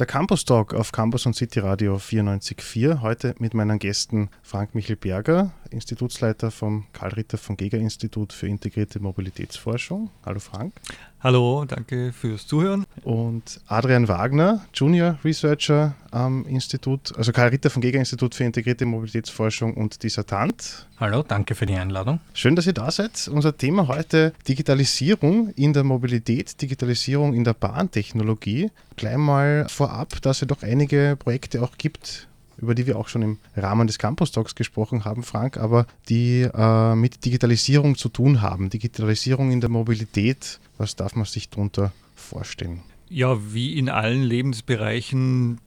Der Campus Talk auf Campus und City Radio 94.4. Heute mit meinen Gästen Frank Michel Berger, Institutsleiter vom Karl Ritter von Geger Institut für integrierte Mobilitätsforschung. Hallo Frank. Hallo, danke fürs Zuhören. Und Adrian Wagner, Junior Researcher am Institut, also Karl Ritter vom Geger Institut für integrierte Mobilitätsforschung und Dissertant. Hallo, danke für die Einladung. Schön, dass ihr da seid. Unser Thema heute Digitalisierung in der Mobilität, Digitalisierung in der Bahntechnologie. Gleich mal vorab, dass es doch einige Projekte auch gibt, über die wir auch schon im Rahmen des Campus Talks gesprochen haben, Frank, aber die äh, mit Digitalisierung zu tun haben. Digitalisierung in der Mobilität, was darf man sich darunter vorstellen? Ja, wie in allen Lebensbereichen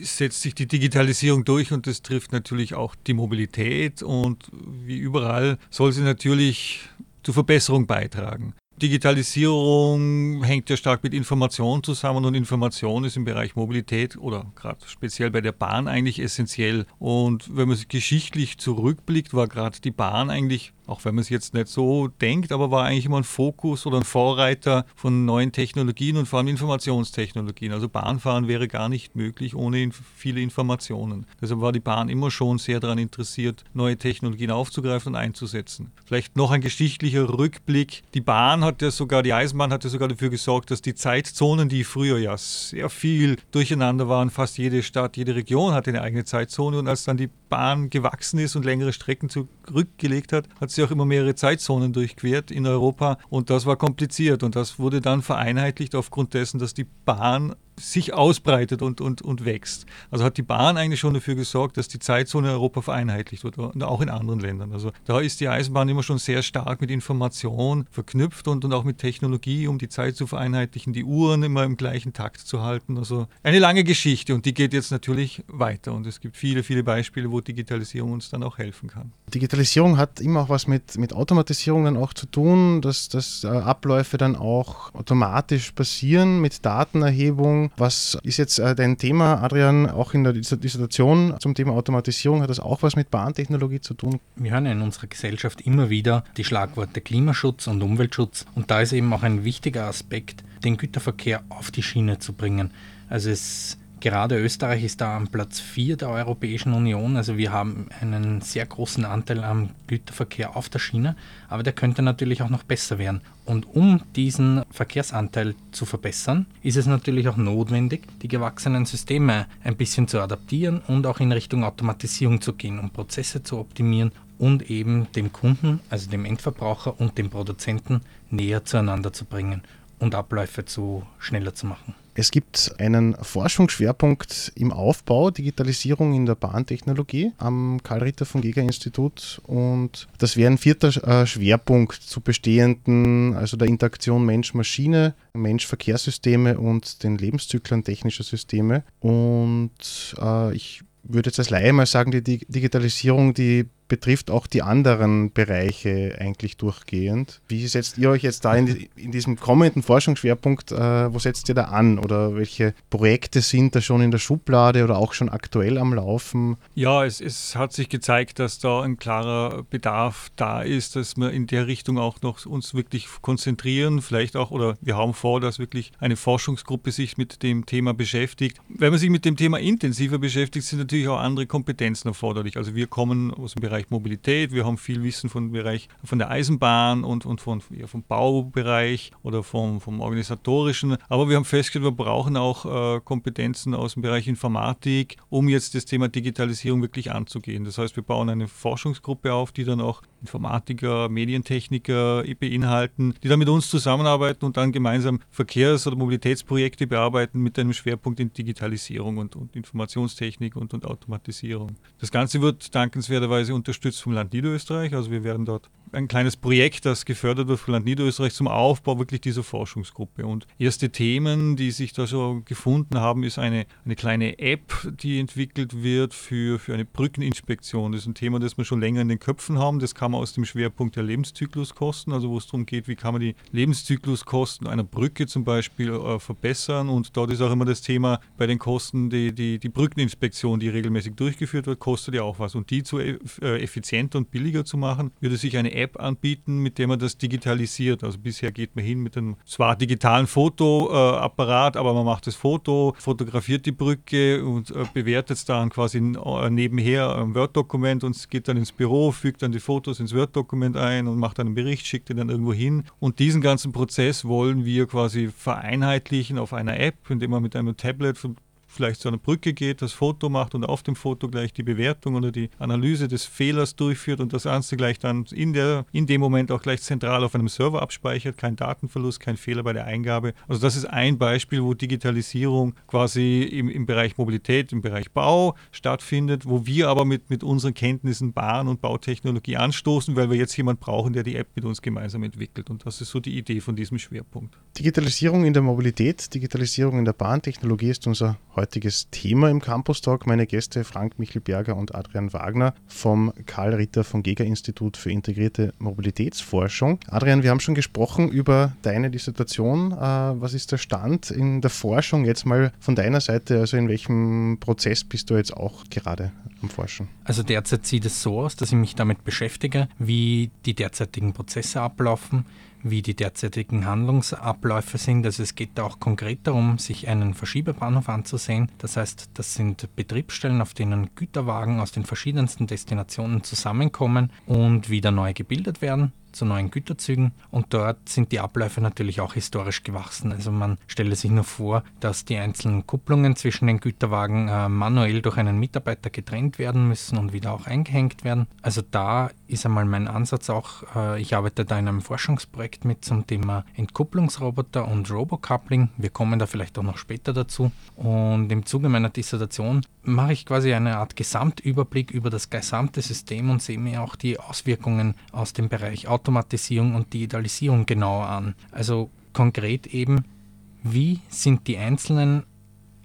setzt sich die Digitalisierung durch und das trifft natürlich auch die Mobilität und wie überall soll sie natürlich zur Verbesserung beitragen. Digitalisierung hängt ja stark mit Information zusammen und Information ist im Bereich Mobilität oder gerade speziell bei der Bahn eigentlich essentiell. Und wenn man sich geschichtlich zurückblickt, war gerade die Bahn eigentlich auch wenn man es jetzt nicht so denkt, aber war eigentlich immer ein Fokus oder ein Vorreiter von neuen Technologien und vor allem Informationstechnologien. Also Bahnfahren wäre gar nicht möglich ohne viele Informationen. Deshalb war die Bahn immer schon sehr daran interessiert, neue Technologien aufzugreifen und einzusetzen. Vielleicht noch ein geschichtlicher Rückblick. Die Bahn hat ja sogar, die Eisenbahn hat ja sogar dafür gesorgt, dass die Zeitzonen, die früher ja sehr viel durcheinander waren, fast jede Stadt, jede Region hatte eine eigene Zeitzone und als dann die Bahn gewachsen ist und längere Strecken zurückgelegt hat, hat sie auch immer mehrere Zeitzonen durchquert in Europa. Und das war kompliziert. Und das wurde dann vereinheitlicht aufgrund dessen, dass die Bahn sich ausbreitet und, und, und wächst. Also hat die Bahn eigentlich schon dafür gesorgt, dass die Zeitzone in Europa vereinheitlicht wird und auch in anderen Ländern. Also da ist die Eisenbahn immer schon sehr stark mit Information verknüpft und, und auch mit Technologie, um die Zeit zu vereinheitlichen, die Uhren immer im gleichen Takt zu halten. Also eine lange Geschichte und die geht jetzt natürlich weiter und es gibt viele, viele Beispiele, wo Digitalisierung uns dann auch helfen kann. Digitalisierung hat immer auch was mit, mit Automatisierung dann auch zu tun, dass, dass äh, Abläufe dann auch automatisch passieren mit Datenerhebung was ist jetzt äh, dein Thema, Adrian, auch in der Dissertation zum Thema Automatisierung? Hat das auch was mit Bahntechnologie zu tun? Wir hören in unserer Gesellschaft immer wieder die Schlagworte Klimaschutz und Umweltschutz. Und da ist eben auch ein wichtiger Aspekt, den Güterverkehr auf die Schiene zu bringen. Also es Gerade Österreich ist da am Platz 4 der Europäischen Union. Also wir haben einen sehr großen Anteil am Güterverkehr auf der Schiene, aber der könnte natürlich auch noch besser werden. Und um diesen Verkehrsanteil zu verbessern, ist es natürlich auch notwendig, die gewachsenen Systeme ein bisschen zu adaptieren und auch in Richtung Automatisierung zu gehen, um Prozesse zu optimieren und eben dem Kunden, also dem Endverbraucher und dem Produzenten näher zueinander zu bringen und Abläufe zu schneller zu machen. Es gibt einen Forschungsschwerpunkt im Aufbau, Digitalisierung in der Bahntechnologie am Karl-Ritter von Geger Institut und das wäre ein vierter äh, Schwerpunkt zu bestehenden, also der Interaktion Mensch-Maschine, Mensch-Verkehrssysteme und den Lebenszyklen technischer Systeme. Und äh, ich würde jetzt als Laie mal sagen, die Digitalisierung, die betrifft auch die anderen Bereiche eigentlich durchgehend. Wie setzt ihr euch jetzt da in, in diesem kommenden Forschungsschwerpunkt, äh, wo setzt ihr da an oder welche Projekte sind da schon in der Schublade oder auch schon aktuell am Laufen? Ja, es, es hat sich gezeigt, dass da ein klarer Bedarf da ist, dass wir in der Richtung auch noch uns wirklich konzentrieren, vielleicht auch, oder wir haben vor, dass wirklich eine Forschungsgruppe sich mit dem Thema beschäftigt. Wenn man sich mit dem Thema intensiver beschäftigt, sind natürlich auch andere Kompetenzen erforderlich. Also wir kommen aus dem Bereich Bereich Mobilität, wir haben viel Wissen von, Bereich, von der Eisenbahn und, und von, ja, vom Baubereich oder vom, vom organisatorischen. Aber wir haben festgestellt, wir brauchen auch äh, Kompetenzen aus dem Bereich Informatik, um jetzt das Thema Digitalisierung wirklich anzugehen. Das heißt, wir bauen eine Forschungsgruppe auf, die dann auch Informatiker, Medientechniker beinhalten, die dann mit uns zusammenarbeiten und dann gemeinsam Verkehrs- oder Mobilitätsprojekte bearbeiten mit einem Schwerpunkt in Digitalisierung und, und Informationstechnik und, und Automatisierung. Das Ganze wird dankenswerterweise unterstützt vom Land Niederösterreich. Also wir werden dort ein kleines Projekt, das gefördert wird vom Land Niederösterreich zum Aufbau wirklich dieser Forschungsgruppe. Und erste Themen, die sich da so gefunden haben, ist eine, eine kleine App, die entwickelt wird für, für eine Brückeninspektion. Das ist ein Thema, das wir schon länger in den Köpfen haben. Das kam aus dem Schwerpunkt der Lebenszykluskosten, also wo es darum geht, wie kann man die Lebenszykluskosten einer Brücke zum Beispiel äh, verbessern. Und dort ist auch immer das Thema bei den Kosten, die, die, die Brückeninspektion, die regelmäßig durchgeführt wird, kostet ja auch was. Und die zu äh, effizienter und billiger zu machen, würde sich eine App anbieten, mit der man das digitalisiert. Also bisher geht man hin mit einem zwar digitalen Fotoapparat, aber man macht das Foto, fotografiert die Brücke und äh, bewertet es dann quasi äh, nebenher ein Word-Dokument und geht dann ins Büro, fügt dann die Fotos ins Word-Dokument ein und macht dann einen Bericht, schickt den dann irgendwo hin. Und diesen ganzen Prozess wollen wir quasi vereinheitlichen auf einer App, indem man mit einem Tablet vielleicht zu einer Brücke geht, das Foto macht und auf dem Foto gleich die Bewertung oder die Analyse des Fehlers durchführt und das Ganze gleich dann in, der, in dem Moment auch gleich zentral auf einem Server abspeichert, kein Datenverlust, kein Fehler bei der Eingabe. Also das ist ein Beispiel, wo Digitalisierung quasi im, im Bereich Mobilität, im Bereich Bau stattfindet, wo wir aber mit, mit unseren Kenntnissen Bahn- und Bautechnologie anstoßen, weil wir jetzt jemanden brauchen, der die App mit uns gemeinsam entwickelt. Und das ist so die Idee von diesem Schwerpunkt. Digitalisierung in der Mobilität, Digitalisierung in der Bahntechnologie ist unser heutiges Thema im Campus Talk. Meine Gäste Frank Michelberger und Adrian Wagner vom Karl Ritter von Gega Institut für integrierte Mobilitätsforschung. Adrian, wir haben schon gesprochen über deine Dissertation. Äh, was ist der Stand in der Forschung jetzt mal von deiner Seite? Also in welchem Prozess bist du jetzt auch gerade am Forschen? Also derzeit sieht es so aus, dass ich mich damit beschäftige, wie die derzeitigen Prozesse ablaufen, wie die derzeitigen Handlungsabläufe sind. Also es geht da auch konkret darum, sich einen Verschiebebahnhof anzusehen. Das heißt, das sind Betriebsstellen, auf denen Güterwagen aus den verschiedensten Destinationen zusammenkommen und wieder neu gebildet werden zu neuen Güterzügen und dort sind die Abläufe natürlich auch historisch gewachsen. Also man stelle sich nur vor, dass die einzelnen Kupplungen zwischen den Güterwagen äh, manuell durch einen Mitarbeiter getrennt werden müssen und wieder auch eingehängt werden. Also da ist einmal mein Ansatz auch, äh, ich arbeite da in einem Forschungsprojekt mit zum Thema Entkupplungsroboter und Robocoupling. Wir kommen da vielleicht auch noch später dazu. Und im Zuge meiner Dissertation mache ich quasi eine Art Gesamtüberblick über das gesamte System und sehe mir auch die Auswirkungen aus dem Bereich Auto Automatisierung und Digitalisierung genauer an. Also konkret eben, wie sind die einzelnen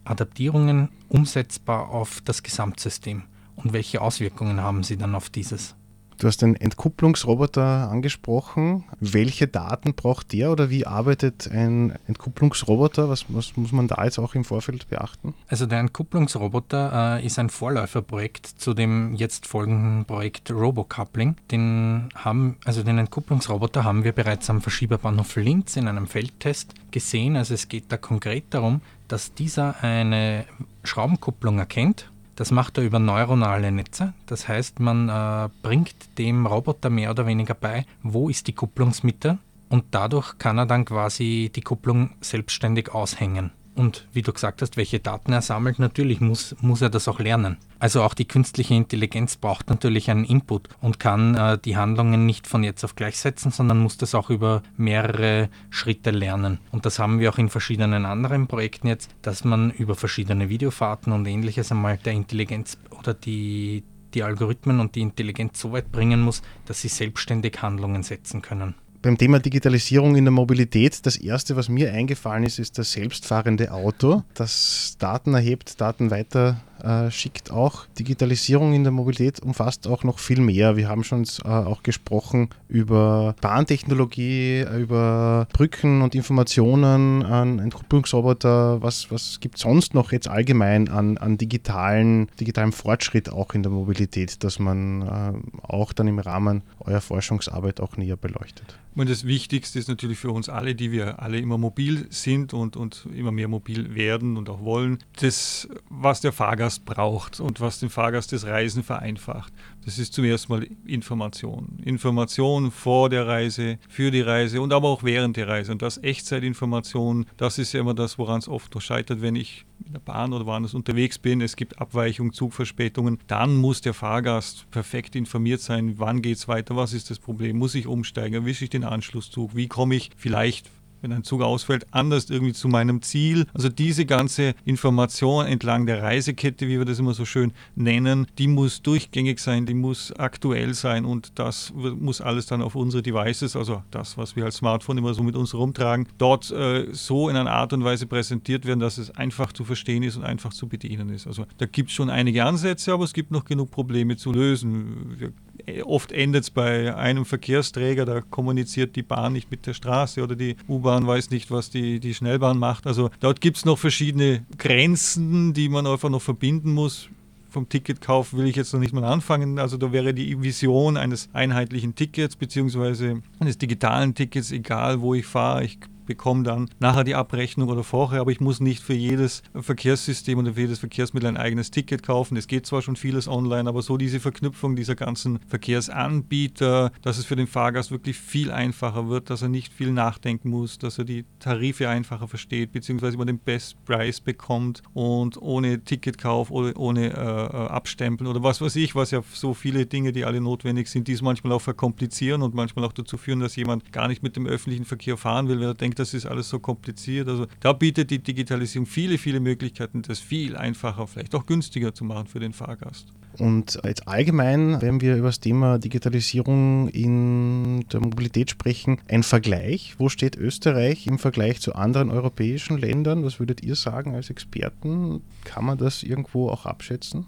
Adaptierungen umsetzbar auf das Gesamtsystem und welche Auswirkungen haben sie dann auf dieses? Du hast den Entkupplungsroboter angesprochen. Welche Daten braucht der oder wie arbeitet ein Entkupplungsroboter? Was, was muss man da jetzt auch im Vorfeld beachten? Also der Entkupplungsroboter äh, ist ein Vorläuferprojekt zu dem jetzt folgenden Projekt RoboCoupling. Den haben, also den Entkupplungsroboter haben wir bereits am Verschieberbahnhof Linz in einem Feldtest gesehen. Also es geht da konkret darum, dass dieser eine Schraubenkupplung erkennt das macht er über neuronale Netze. Das heißt, man äh, bringt dem Roboter mehr oder weniger bei, wo ist die Kupplungsmitte und dadurch kann er dann quasi die Kupplung selbstständig aushängen. Und wie du gesagt hast, welche Daten er sammelt, natürlich muss, muss er das auch lernen. Also auch die künstliche Intelligenz braucht natürlich einen Input und kann äh, die Handlungen nicht von jetzt auf gleich setzen, sondern muss das auch über mehrere Schritte lernen. Und das haben wir auch in verschiedenen anderen Projekten jetzt, dass man über verschiedene Videofahrten und ähnliches einmal der Intelligenz oder die, die Algorithmen und die Intelligenz so weit bringen muss, dass sie selbstständig Handlungen setzen können beim Thema Digitalisierung in der Mobilität, das erste, was mir eingefallen ist, ist das selbstfahrende Auto, das Daten erhebt, Daten weiter äh, schickt auch. Digitalisierung in der Mobilität umfasst auch noch viel mehr. Wir haben schon äh, auch gesprochen über Bahntechnologie, über Brücken und Informationen, an Entkupplungsroboter. Was, was gibt es sonst noch jetzt allgemein an, an digitalen, digitalem Fortschritt auch in der Mobilität, dass man äh, auch dann im Rahmen eurer Forschungsarbeit auch näher beleuchtet? Und das Wichtigste ist natürlich für uns alle, die wir alle immer mobil sind und, und immer mehr mobil werden und auch wollen, das, was der Fahrgast braucht und was dem Fahrgast das Reisen vereinfacht. Das ist zuerst mal Information. Information vor der Reise, für die Reise und aber auch während der Reise. Und das Echtzeitinformation, das ist ja immer das, woran es oft noch scheitert, wenn ich in der Bahn oder woanders unterwegs bin. Es gibt Abweichungen, Zugverspätungen. Dann muss der Fahrgast perfekt informiert sein, wann geht es weiter, was ist das Problem, muss ich umsteigen, erwische ich den Anschlusszug, wie komme ich vielleicht wenn ein Zug ausfällt, anders irgendwie zu meinem Ziel. Also diese ganze Information entlang der Reisekette, wie wir das immer so schön nennen, die muss durchgängig sein, die muss aktuell sein und das muss alles dann auf unsere Devices, also das, was wir als Smartphone immer so mit uns rumtragen, dort äh, so in einer Art und Weise präsentiert werden, dass es einfach zu verstehen ist und einfach zu bedienen ist. Also da gibt es schon einige Ansätze, aber es gibt noch genug Probleme zu lösen. Wir Oft endet es bei einem Verkehrsträger, da kommuniziert die Bahn nicht mit der Straße oder die U-Bahn weiß nicht, was die, die Schnellbahn macht. Also dort gibt es noch verschiedene Grenzen, die man einfach noch verbinden muss vom Ticketkauf will ich jetzt noch nicht mal anfangen. Also da wäre die Vision eines einheitlichen Tickets beziehungsweise eines digitalen Tickets, egal wo ich fahre. Ich bekomme dann nachher die Abrechnung oder vorher, aber ich muss nicht für jedes Verkehrssystem oder für jedes Verkehrsmittel ein eigenes Ticket kaufen. Es geht zwar schon vieles online, aber so diese Verknüpfung dieser ganzen Verkehrsanbieter, dass es für den Fahrgast wirklich viel einfacher wird, dass er nicht viel nachdenken muss, dass er die Tarife einfacher versteht, beziehungsweise man den Best Price bekommt und ohne Ticketkauf oder ohne äh, äh, Abstempeln oder was weiß ich, was ja so viele Dinge, die alle notwendig sind, die es manchmal auch verkomplizieren und manchmal auch dazu führen, dass jemand gar nicht mit dem öffentlichen Verkehr fahren will, weil er denkt, das ist alles so kompliziert. Also da bietet die Digitalisierung viele, viele Möglichkeiten, das viel einfacher, vielleicht auch günstiger zu machen für den Fahrgast. Und jetzt allgemein, wenn wir über das Thema Digitalisierung in der Mobilität sprechen, ein Vergleich. Wo steht Österreich im Vergleich zu anderen europäischen Ländern? Was würdet ihr sagen als Experten? Kann man das irgendwo auch abschätzen?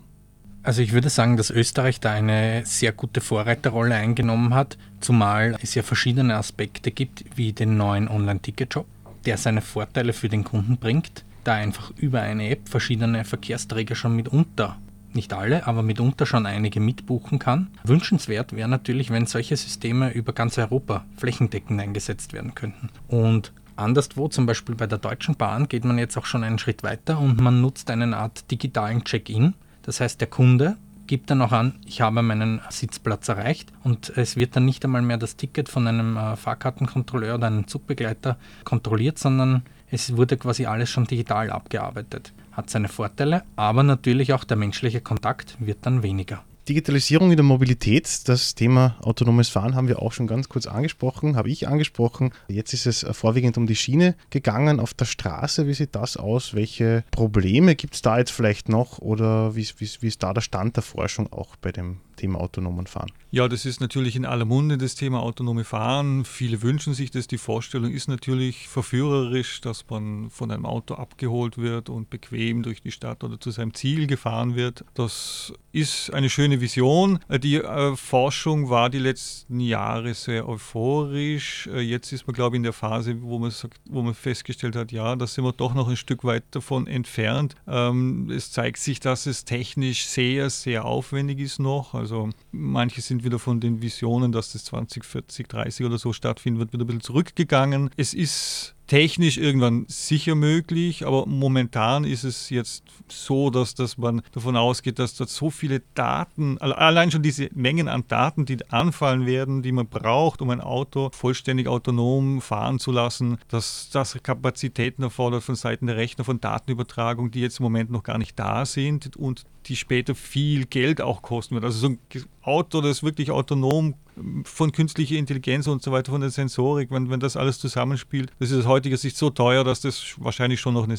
Also ich würde sagen, dass Österreich da eine sehr gute Vorreiterrolle eingenommen hat, zumal es ja verschiedene Aspekte gibt, wie den neuen Online-Ticket-Shop, der seine Vorteile für den Kunden bringt, da einfach über eine App verschiedene Verkehrsträger schon mitunter, nicht alle, aber mitunter schon einige mitbuchen kann. Wünschenswert wäre natürlich, wenn solche Systeme über ganz Europa flächendeckend eingesetzt werden könnten. Und Anderswo, zum Beispiel bei der Deutschen Bahn, geht man jetzt auch schon einen Schritt weiter und man nutzt eine Art digitalen Check-in, das heißt, der Kunde gibt dann auch an, ich habe meinen Sitzplatz erreicht und es wird dann nicht einmal mehr das Ticket von einem äh, Fahrkartenkontrolleur oder einem Zugbegleiter kontrolliert, sondern es wurde quasi alles schon digital abgearbeitet. Hat seine Vorteile, aber natürlich auch der menschliche Kontakt wird dann weniger. Digitalisierung in der Mobilität, das Thema autonomes Fahren haben wir auch schon ganz kurz angesprochen, habe ich angesprochen. Jetzt ist es vorwiegend um die Schiene gegangen. Auf der Straße, wie sieht das aus? Welche Probleme gibt es da jetzt vielleicht noch oder wie, wie, wie ist da der Stand der Forschung auch bei dem Thema autonomen Fahren? Ja, das ist natürlich in aller Munde das Thema autonome Fahren. Viele wünschen sich das. Die Vorstellung ist natürlich verführerisch, dass man von einem Auto abgeholt wird und bequem durch die Stadt oder zu seinem Ziel gefahren wird. Das ist eine schöne Vision. Die äh, Forschung war die letzten Jahre sehr euphorisch. Äh, jetzt ist man, glaube ich, in der Phase, wo man, sagt, wo man festgestellt hat, ja, da sind wir doch noch ein Stück weit davon entfernt. Ähm, es zeigt sich, dass es technisch sehr, sehr aufwendig ist noch. Also manche sind wieder von den Visionen, dass das 2040, 30 oder so stattfinden wird, wieder ein bisschen zurückgegangen. Es ist technisch irgendwann sicher möglich, aber momentan ist es jetzt so, dass, dass man davon ausgeht, dass dort so viele Daten, allein schon diese Mengen an Daten, die anfallen werden, die man braucht, um ein Auto vollständig autonom fahren zu lassen, dass das Kapazitäten erfordert von Seiten der Rechner, von Datenübertragung, die jetzt im Moment noch gar nicht da sind und die später viel Geld auch kosten wird. Also so ein Auto, das wirklich autonom von künstlicher Intelligenz und so weiter, von der Sensorik, wenn, wenn das alles zusammenspielt, das ist aus heutiger Sicht so teuer, dass das wahrscheinlich schon noch eine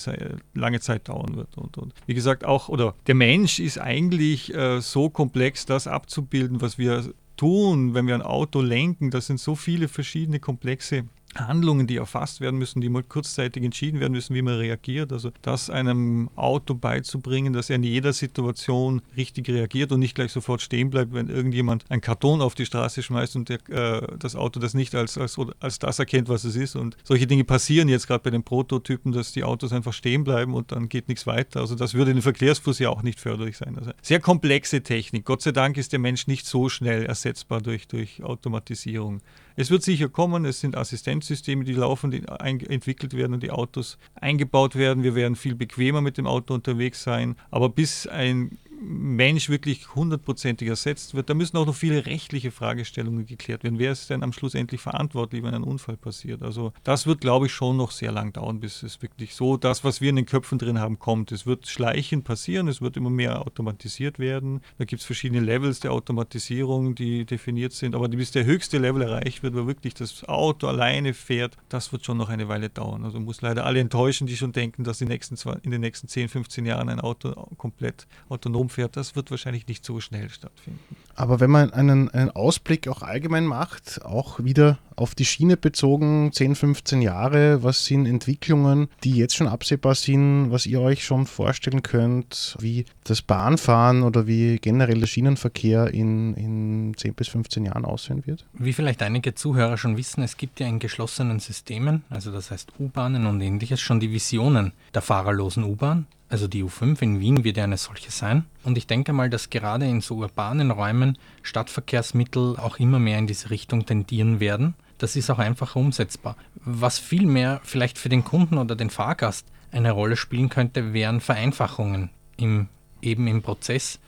lange Zeit dauern wird. Und, und wie gesagt, auch, oder der Mensch ist eigentlich äh, so komplex, das abzubilden, was wir tun, wenn wir ein Auto lenken. Das sind so viele verschiedene komplexe Handlungen, die erfasst werden müssen, die mal kurzzeitig entschieden werden müssen, wie man reagiert. Also das einem Auto beizubringen, dass er in jeder Situation richtig reagiert und nicht gleich sofort stehen bleibt, wenn irgendjemand einen Karton auf die Straße schmeißt und der, äh, das Auto das nicht als, als, als das erkennt, was es ist. Und solche Dinge passieren jetzt gerade bei den Prototypen, dass die Autos einfach stehen bleiben und dann geht nichts weiter. Also das würde den Verkehrsfluss ja auch nicht förderlich sein. Also sehr komplexe Technik. Gott sei Dank ist der Mensch nicht so schnell ersetzbar durch, durch Automatisierung. Es wird sicher kommen, es sind Assistenzsysteme, die laufen, die entwickelt werden und die Autos eingebaut werden. Wir werden viel bequemer mit dem Auto unterwegs sein. Aber bis ein Mensch wirklich hundertprozentig ersetzt wird. Da müssen auch noch viele rechtliche Fragestellungen geklärt werden. Wer ist denn am Schluss endlich verantwortlich, wenn ein Unfall passiert? Also das wird, glaube ich, schon noch sehr lang dauern, bis es wirklich so das, was wir in den Köpfen drin haben, kommt. Es wird schleichend passieren, es wird immer mehr automatisiert werden. Da gibt es verschiedene Levels der Automatisierung, die definiert sind. Aber bis der höchste Level erreicht wird, wo wirklich das Auto alleine fährt, das wird schon noch eine Weile dauern. Also muss leider alle enttäuschen, die schon denken, dass in den nächsten 10, 15 Jahren ein Auto komplett autonom fährt, das wird wahrscheinlich nicht so schnell stattfinden. Aber wenn man einen, einen Ausblick auch allgemein macht, auch wieder auf die Schiene bezogen, 10, 15 Jahre, was sind Entwicklungen, die jetzt schon absehbar sind, was ihr euch schon vorstellen könnt, wie das Bahnfahren oder wie generell der Schienenverkehr in, in 10 bis 15 Jahren aussehen wird? Wie vielleicht einige Zuhörer schon wissen, es gibt ja in geschlossenen Systemen, also das heißt U-Bahnen und ähnliches, schon die Visionen der fahrerlosen U-Bahn. Also die U5 in Wien wird ja eine solche sein. Und ich denke mal, dass gerade in so urbanen Räumen Stadtverkehrsmittel auch immer mehr in diese Richtung tendieren werden. Das ist auch einfach umsetzbar. Was viel mehr vielleicht für den Kunden oder den Fahrgast eine Rolle spielen könnte, wären Vereinfachungen im, eben im Prozess,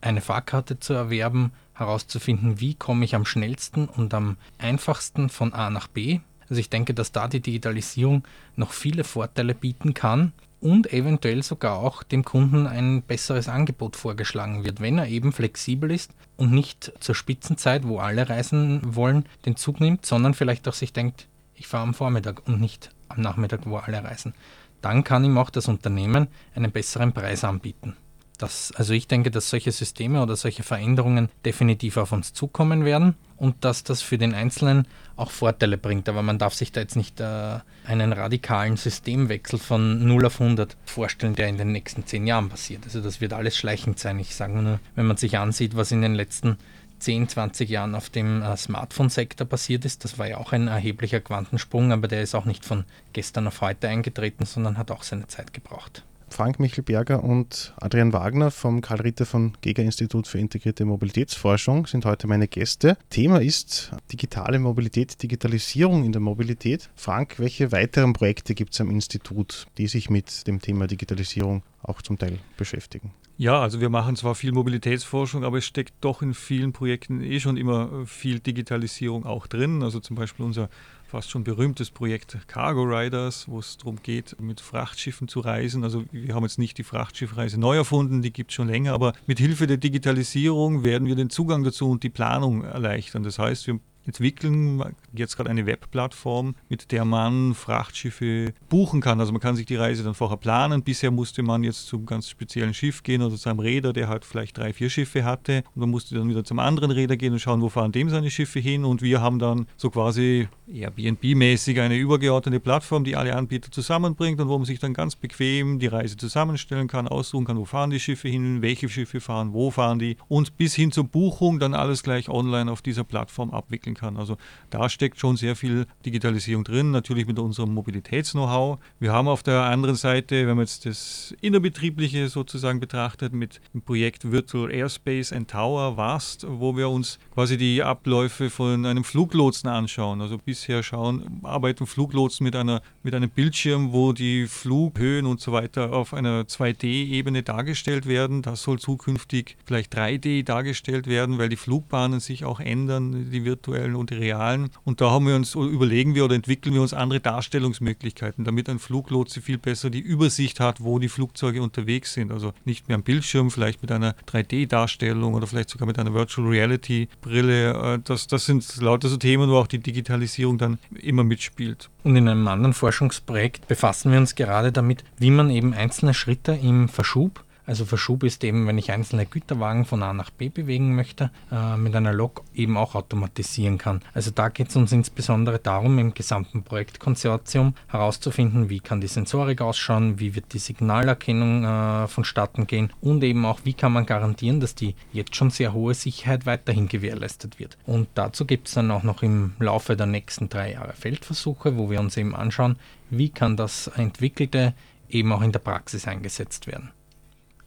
eine Fahrkarte zu erwerben, herauszufinden, wie komme ich am schnellsten und am einfachsten von A nach B. Also ich denke, dass da die Digitalisierung noch viele Vorteile bieten kann und eventuell sogar auch dem Kunden ein besseres Angebot vorgeschlagen wird, wenn er eben flexibel ist und nicht zur Spitzenzeit, wo alle reisen wollen, den Zug nimmt, sondern vielleicht auch sich denkt, ich fahre am Vormittag und nicht am Nachmittag, wo alle reisen. Dann kann ihm auch das Unternehmen einen besseren Preis anbieten. Das, also ich denke, dass solche Systeme oder solche Veränderungen definitiv auf uns zukommen werden und dass das für den Einzelnen auch Vorteile bringt. Aber man darf sich da jetzt nicht äh, einen radikalen Systemwechsel von 0 auf 100 vorstellen, der in den nächsten zehn Jahren passiert. Also das wird alles schleichend sein. Ich sage nur, wenn man sich ansieht, was in den letzten 10, 20 Jahren auf dem äh, Smartphone-Sektor passiert ist. Das war ja auch ein erheblicher Quantensprung, aber der ist auch nicht von gestern auf heute eingetreten, sondern hat auch seine Zeit gebraucht. Frank Michelberger und Adrian Wagner vom Karl Ritter von Gega Institut für integrierte Mobilitätsforschung sind heute meine Gäste. Thema ist digitale Mobilität, Digitalisierung in der Mobilität. Frank, welche weiteren Projekte gibt es am Institut, die sich mit dem Thema Digitalisierung auch zum Teil beschäftigen? Ja, also wir machen zwar viel Mobilitätsforschung, aber es steckt doch in vielen Projekten eh schon immer viel Digitalisierung auch drin. Also zum Beispiel unser fast schon berühmtes Projekt Cargo Riders, wo es darum geht, mit Frachtschiffen zu reisen. Also wir haben jetzt nicht die Frachtschiffreise neu erfunden, die gibt es schon länger, aber mit Hilfe der Digitalisierung werden wir den Zugang dazu und die Planung erleichtern. Das heißt, wir entwickeln jetzt gerade eine Webplattform, mit der man Frachtschiffe buchen kann. Also man kann sich die Reise dann vorher planen. Bisher musste man jetzt zum ganz speziellen Schiff gehen oder zu einem Räder, der halt vielleicht drei, vier Schiffe hatte. Und man musste dann wieder zum anderen Räder gehen und schauen, wo fahren dem seine Schiffe hin. Und wir haben dann so quasi Airbnb-mäßig eine übergeordnete Plattform, die alle Anbieter zusammenbringt und wo man sich dann ganz bequem die Reise zusammenstellen kann, aussuchen kann, wo fahren die Schiffe hin, welche Schiffe fahren, wo fahren die und bis hin zur Buchung dann alles gleich online auf dieser Plattform abwickeln kann. Also da steckt schon sehr viel Digitalisierung drin, natürlich mit unserem Mobilitäts-Know-how. Wir haben auf der anderen Seite, wenn man jetzt das Innerbetriebliche sozusagen betrachtet, mit dem Projekt Virtual Airspace and Tower VAST, wo wir uns quasi die Abläufe von einem Fluglotsen anschauen. Also bisher schauen, arbeiten Fluglotsen mit, einer, mit einem Bildschirm, wo die Flughöhen und so weiter auf einer 2D-Ebene dargestellt werden. Das soll zukünftig vielleicht 3D dargestellt werden, weil die Flugbahnen sich auch ändern, die virtuellen und die realen. Und da haben wir uns, überlegen wir oder entwickeln wir uns andere Darstellungsmöglichkeiten, damit ein Fluglotse viel besser die Übersicht hat, wo die Flugzeuge unterwegs sind. Also nicht mehr am Bildschirm, vielleicht mit einer 3D-Darstellung oder vielleicht sogar mit einer Virtual Reality-Brille. Äh, das, das sind lauter so Themen, wo auch die Digitalisierung dann immer mitspielt. Und in einem anderen Forschungsprojekt befassen wir uns gerade damit, wie man eben einzelne Schritte im Verschub also Verschub ist eben, wenn ich einzelne Güterwagen von A nach B bewegen möchte, äh, mit einer Lok eben auch automatisieren kann. Also da geht es uns insbesondere darum, im gesamten Projektkonsortium herauszufinden, wie kann die Sensorik ausschauen, wie wird die Signalerkennung äh, vonstatten gehen und eben auch, wie kann man garantieren, dass die jetzt schon sehr hohe Sicherheit weiterhin gewährleistet wird. Und dazu gibt es dann auch noch im Laufe der nächsten drei Jahre Feldversuche, wo wir uns eben anschauen, wie kann das Entwickelte eben auch in der Praxis eingesetzt werden.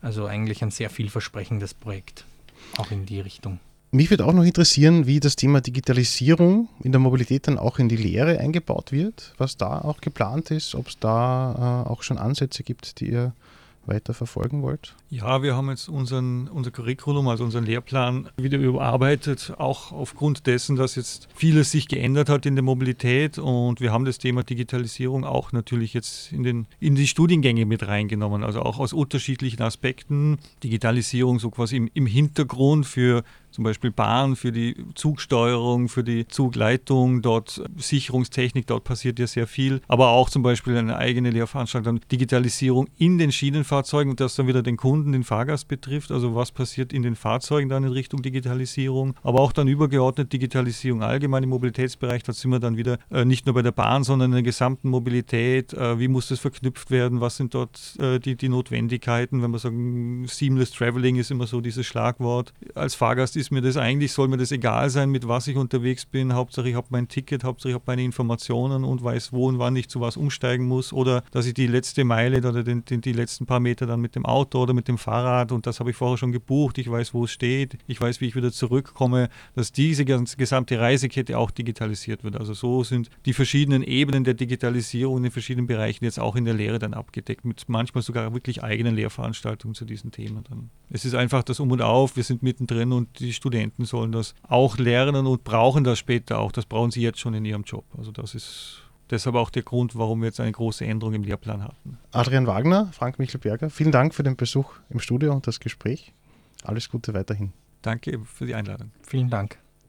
Also eigentlich ein sehr vielversprechendes Projekt, auch in die Richtung. Mich würde auch noch interessieren, wie das Thema Digitalisierung in der Mobilität dann auch in die Lehre eingebaut wird, was da auch geplant ist, ob es da äh, auch schon Ansätze gibt, die ihr weiter verfolgen wollt? Ja, wir haben jetzt unseren, unser Curriculum, also unseren Lehrplan wieder überarbeitet, auch aufgrund dessen, dass jetzt vieles sich geändert hat in der Mobilität und wir haben das Thema Digitalisierung auch natürlich jetzt in, den, in die Studiengänge mit reingenommen, also auch aus unterschiedlichen Aspekten. Digitalisierung so quasi im, im Hintergrund für zum Beispiel Bahn für die Zugsteuerung, für die Zugleitung, dort Sicherungstechnik, dort passiert ja sehr viel, aber auch zum Beispiel eine eigene Lehrveranstaltung, Digitalisierung in den Schienenfahrzeugen und das dann wieder den Kunden, den Fahrgast betrifft, also was passiert in den Fahrzeugen dann in Richtung Digitalisierung, aber auch dann übergeordnet Digitalisierung allgemein im Mobilitätsbereich, da sind wir dann wieder äh, nicht nur bei der Bahn, sondern in der gesamten Mobilität, äh, wie muss das verknüpft werden, was sind dort äh, die, die Notwendigkeiten, wenn wir sagen, Seamless Traveling ist immer so dieses Schlagwort. Als Fahrgast ist mir das eigentlich, soll mir das egal sein, mit was ich unterwegs bin. Hauptsache ich habe mein Ticket, Hauptsache ich habe meine Informationen und weiß, wo und wann ich zu was umsteigen muss. Oder dass ich die letzte Meile oder den, den, die letzten paar Kilometer dann mit dem Auto oder mit dem Fahrrad und das habe ich vorher schon gebucht, ich weiß, wo es steht, ich weiß, wie ich wieder zurückkomme, dass diese ganze, gesamte Reisekette auch digitalisiert wird. Also so sind die verschiedenen Ebenen der Digitalisierung in den verschiedenen Bereichen jetzt auch in der Lehre dann abgedeckt, mit manchmal sogar wirklich eigenen Lehrveranstaltungen zu diesen Themen dann. Es ist einfach das Um und Auf, wir sind mittendrin und die Studenten sollen das auch lernen und brauchen das später auch. Das brauchen sie jetzt schon in ihrem Job. Also das ist deshalb auch der Grund, warum wir jetzt eine große Änderung im Lehrplan hatten. Adrian Wagner, Frank Michelberger, vielen Dank für den Besuch im Studio und das Gespräch. Alles Gute weiterhin. Danke für die Einladung. Vielen Dank.